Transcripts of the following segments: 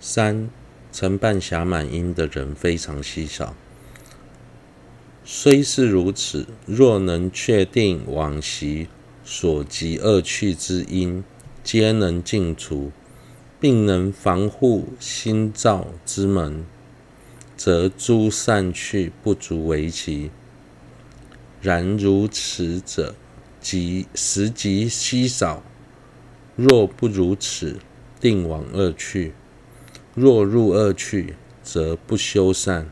三、承办暇满阴的人非常稀少。虽是如此，若能确定往昔所及恶趣之因，皆能尽除，并能防护心造之门，则诸善趣不足为奇。然如此者，即实极稀少。若不如此，定往恶趣；若入恶趣，则不修善，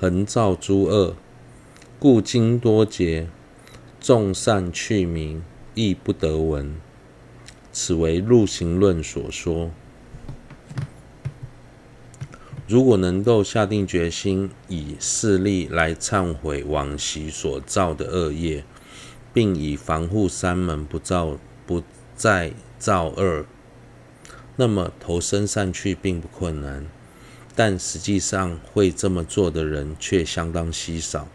恒造诸恶。故经多劫，众善趣名亦不得闻。此为入行论所说。如果能够下定决心，以势力来忏悔往昔所造的恶业，并以防护三门不造不再造恶，那么投生善趣并不困难。但实际上会这么做的人却相当稀少。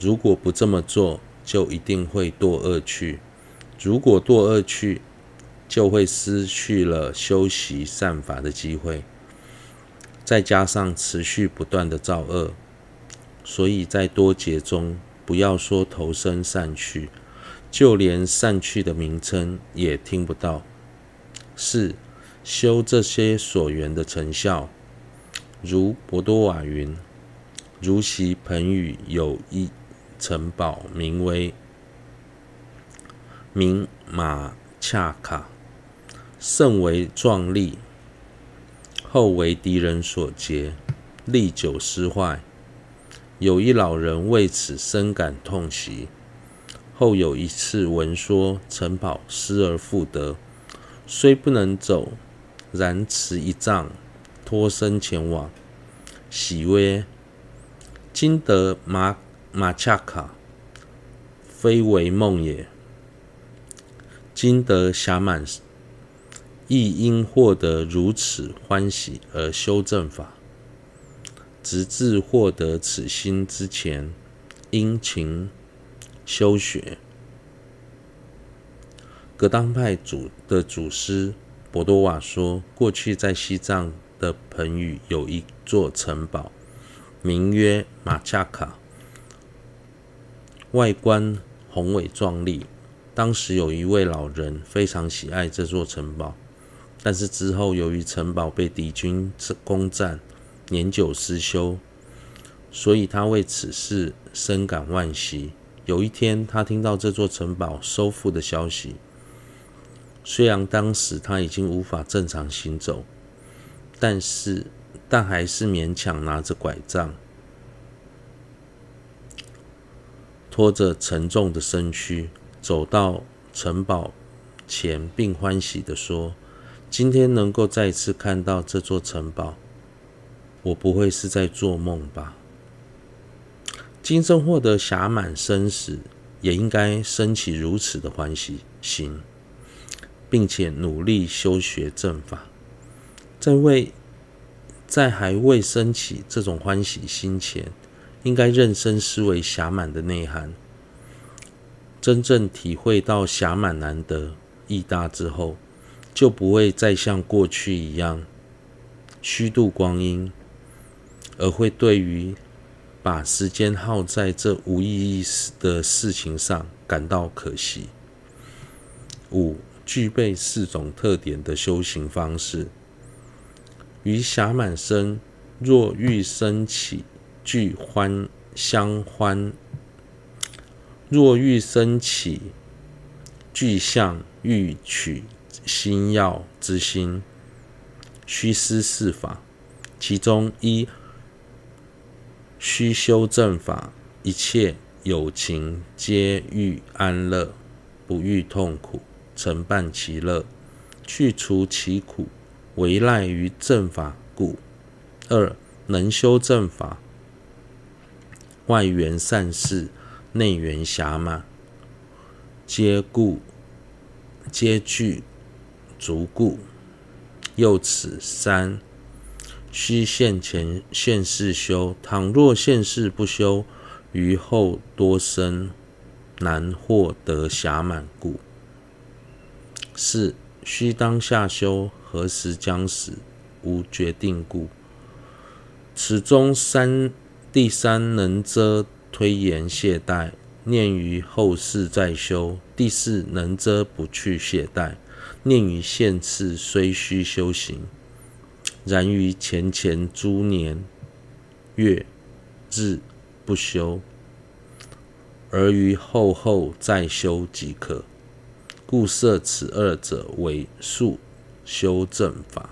如果不这么做，就一定会堕恶趣。如果堕恶趣，就会失去了修习善法的机会。再加上持续不断的造恶，所以在多劫中，不要说投生善趣，就连善趣的名称也听不到。四、修这些所缘的成效，如博多瓦云：如其盆语有一城堡，名为名玛恰卡，甚为壮丽。后为敌人所劫，历久失坏。有一老人为此深感痛惜。后有一次闻说城堡失而复得，虽不能走，然持一杖脱身前往，喜曰：“今得玛玛恰卡，非为梦也。今得暇满。”亦因获得如此欢喜而修正法，直至获得此心之前，殷勤修学。格当派主的祖师博多瓦说，过去在西藏的盆语有一座城堡，名曰马恰卡，外观宏伟壮丽。当时有一位老人非常喜爱这座城堡。但是之后，由于城堡被敌军攻占，年久失修，所以他为此事深感惋惜。有一天，他听到这座城堡收复的消息，虽然当时他已经无法正常行走，但是但还是勉强拿着拐杖，拖着沉重的身躯走到城堡前，并欢喜地说。今天能够再次看到这座城堡，我不会是在做梦吧？今生获得暇满身时，也应该升起如此的欢喜心，并且努力修学正法。在未在还未升起这种欢喜心前，应该认真思维暇满的内涵，真正体会到暇满难得义大之后。就不会再像过去一样虚度光阴，而会对于把时间耗在这无意义的事情上感到可惜。五、具备四种特点的修行方式，于暇满身若欲升起具欢相欢，若欲升起具相欲取。心要之心，须思四法。其中一，须修正法，一切有情皆欲安乐，不欲痛苦，承办其乐，去除其苦，唯赖于正法故。二，能修正法，外缘善事，内缘暇满，皆故，皆具。足故，又此三，须现前现世修。倘若现世不修，于后多生难获得暇满故。四，须当下修。何时将死？无决定故。此中三第三能遮推延懈怠，念于后世再修；第四能遮不去懈怠，念于现次虽须修行。然于前前诸年月日不修，而于后后再修即可。故设此二者为数修正法，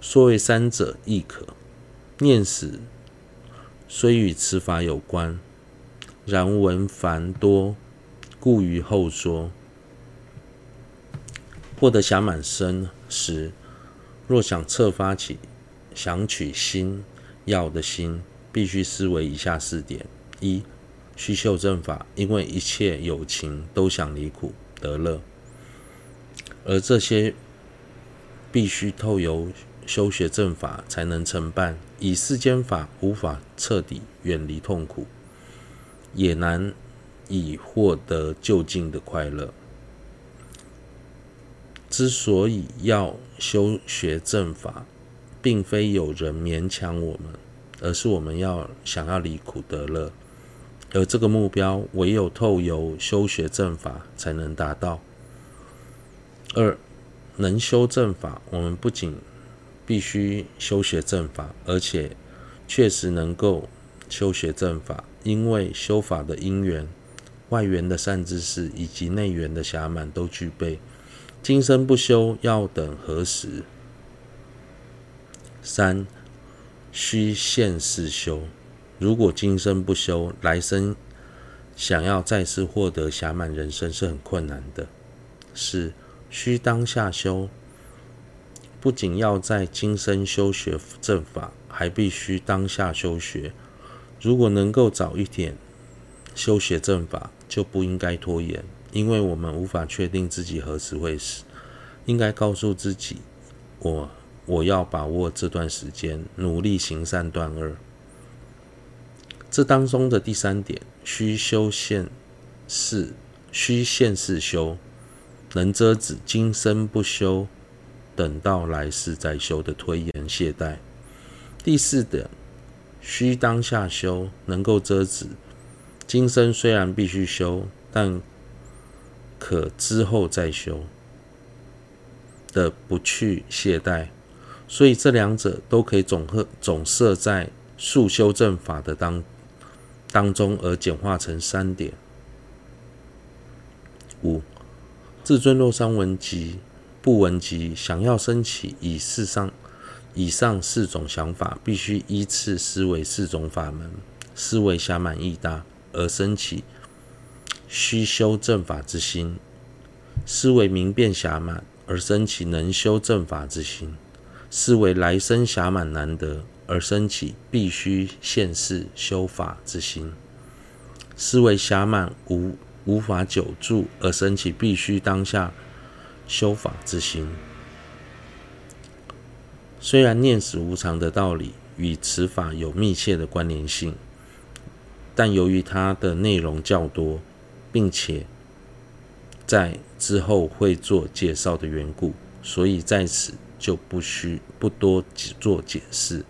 说为三者亦可。念死虽与此法有关，然文繁多，故于后说。获得暇满身时，若想策发起想取心要的心，必须思维以下四点：一、须修正法，因为一切有情都想离苦得乐，而这些必须透由修学正法才能承办。以世间法无法彻底远离痛苦，也难以获得就近的快乐。之所以要修学正法，并非有人勉强我们，而是我们要想要离苦得乐，而这个目标唯有透由修学正法才能达到。二，能修正法，我们不仅必须修学正法，而且确实能够修学正法，因为修法的因缘、外缘的善知识以及内缘的暇满都具备。今生不修，要等何时？三，须现世修。如果今生不修，来生想要再次获得暇满人生是很困难的。四，需当下修。不仅要在今生修学正法，还必须当下修学。如果能够早一点修学正法，就不应该拖延，因为我们无法确定自己何时会死。应该告诉自己，我我要把握这段时间，努力行善断恶。这当中的第三点，须修现世，须现世修，能遮止今生不修。等到来世再修的推延懈怠。第四点，须当下修，能够遮止今生虽然必须修，但可之后再修的不去懈怠。所以这两者都可以总和总摄在速修正法的当当中，而简化成三点。五，至尊若上闻及。不文及，想要生起以世上以上四种想法，必须依次思维四种法门，思维暇满义大而生起需修正法之心；思维明辨暇满而生起能修正法之心；思维来生暇满难得而升起必须现世修法之心；思维暇满无无法久住而升起必须当下。修法之心，虽然念死无常的道理与此法有密切的关联性，但由于它的内容较多，并且在之后会做介绍的缘故，所以在此就不需不多做解释。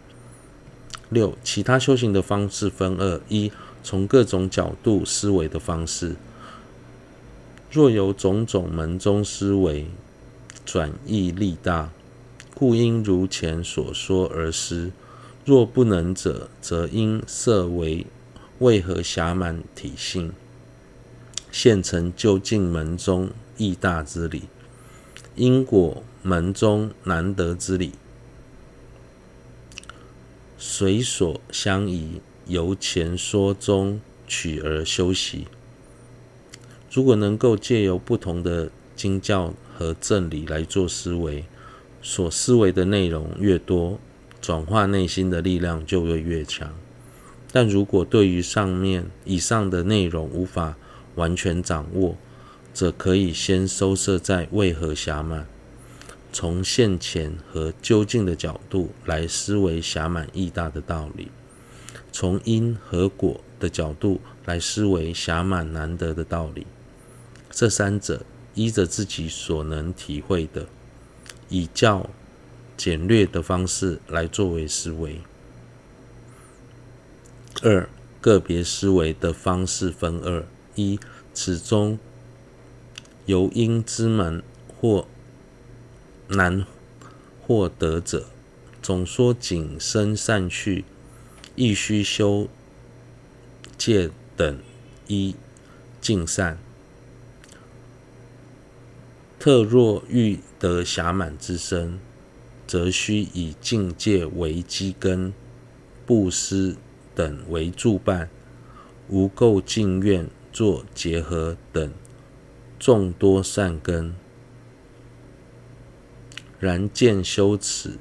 六，其他修行的方式分二：一，从各种角度思维的方式。若有种种门中思维，转益力大，故应如前所说而思。若不能者，则应设为为何暇满体性，现成究竟门中义大之理，因果门中难得之理，随所相宜，由前说中取而修习。如果能够借由不同的经教和正理来做思维，所思维的内容越多，转化内心的力量就会越强。但如果对于上面以上的内容无法完全掌握，则可以先收摄在为何暇满，从现前和究竟的角度来思维暇满义大的道理，从因和果的角度来思维暇满难得的道理。这三者依着自己所能体会的，以较简略的方式来作为思维。二、个别思维的方式分二：一、此中由阴之门或难获得者，总说谨生善去，亦须修戒等一尽善。特若欲得暇满之身，则须以净戒为基根，布施等为助伴，无垢净愿作结合等众多善根。然见修此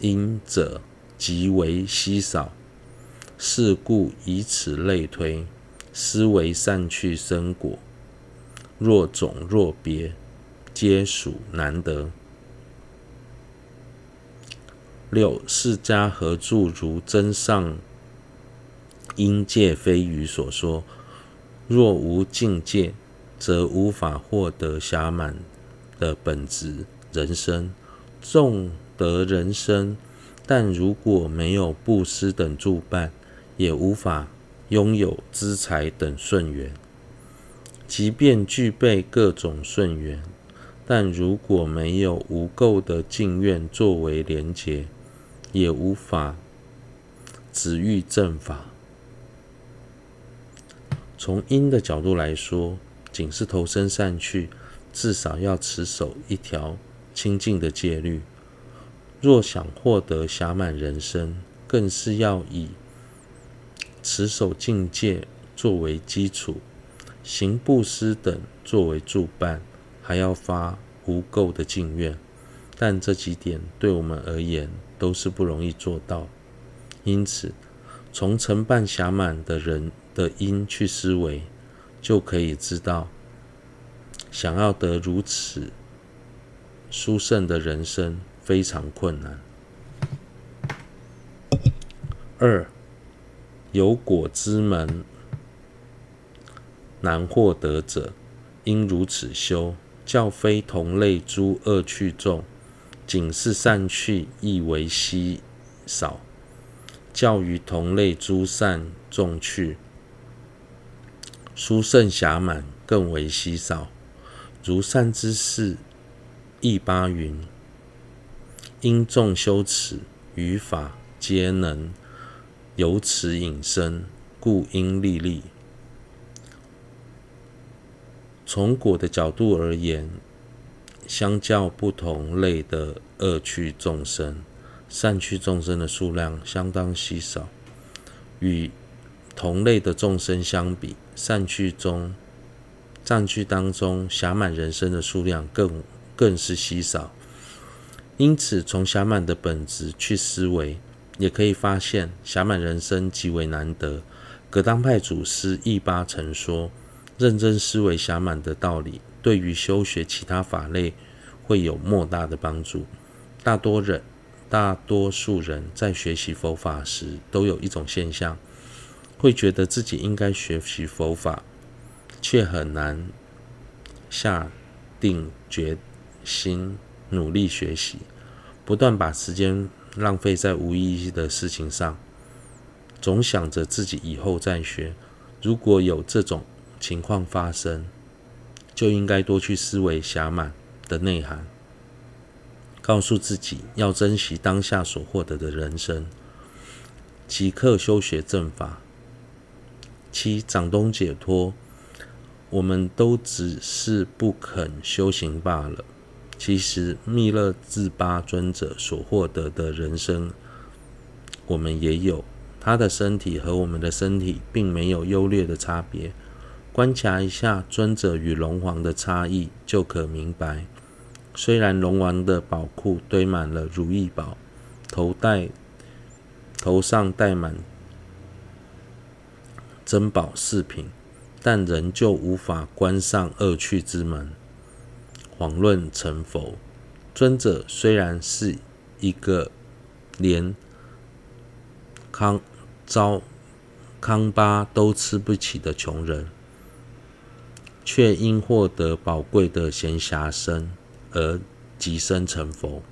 因者极为稀少，是故以此类推，思维善去生果。若种若别，皆属难得。六释迦何住如真上因界非语所说？若无境界，则无法获得暇满的本质人身。纵得人生，但如果没有布施等助伴，也无法拥有资财等顺缘。即便具备各种顺缘，但如果没有无垢的净愿作为连结，也无法止欲正法。从因的角度来说，仅是投身善趣，至少要持守一条清净的戒律。若想获得暇满人生，更是要以持守净戒作为基础。行布施等作为助伴，还要发无垢的净愿，但这几点对我们而言都是不容易做到。因此，从承办暇满的人的因去思维，就可以知道，想要得如此殊胜的人生非常困难。二，有果之门。难获得者，应如此修。较非同类诸恶趣众，仅是善趣亦为稀少；较于同类诸善众趣，殊胜暇满更为稀少。如善之事，亦八云：因众修持于法，皆能由此引生，故应历历。从果的角度而言，相较不同类的恶趣众生，善趣众生的数量相当稀少。与同类的众生相比，善趣中、善趣当中，暇满人生的数量更更是稀少。因此，从暇满的本质去思维，也可以发现暇满人生极为难得。格当派祖师易巴曾说。认真思维暇满的道理，对于修学其他法类会有莫大的帮助。大多人、大多数人在学习佛法时，都有一种现象，会觉得自己应该学习佛法，却很难下定决心努力学习，不断把时间浪费在无意义的事情上，总想着自己以后再学。如果有这种情况发生，就应该多去思维暇满的内涵，告诉自己要珍惜当下所获得的人生，即刻修学正法。七掌东解脱，我们都只是不肯修行罢了。其实密勒日巴尊者所获得的人生，我们也有。他的身体和我们的身体并没有优劣的差别。观察一下尊者与龙王的差异，就可明白。虽然龙王的宝库堆满了如意宝，头戴头上戴满珍宝饰品，但仍旧无法关上恶趣之门，遑论成佛。尊者虽然是一个连康糟糠巴都吃不起的穷人。却因获得宝贵的闲暇身而即生成佛。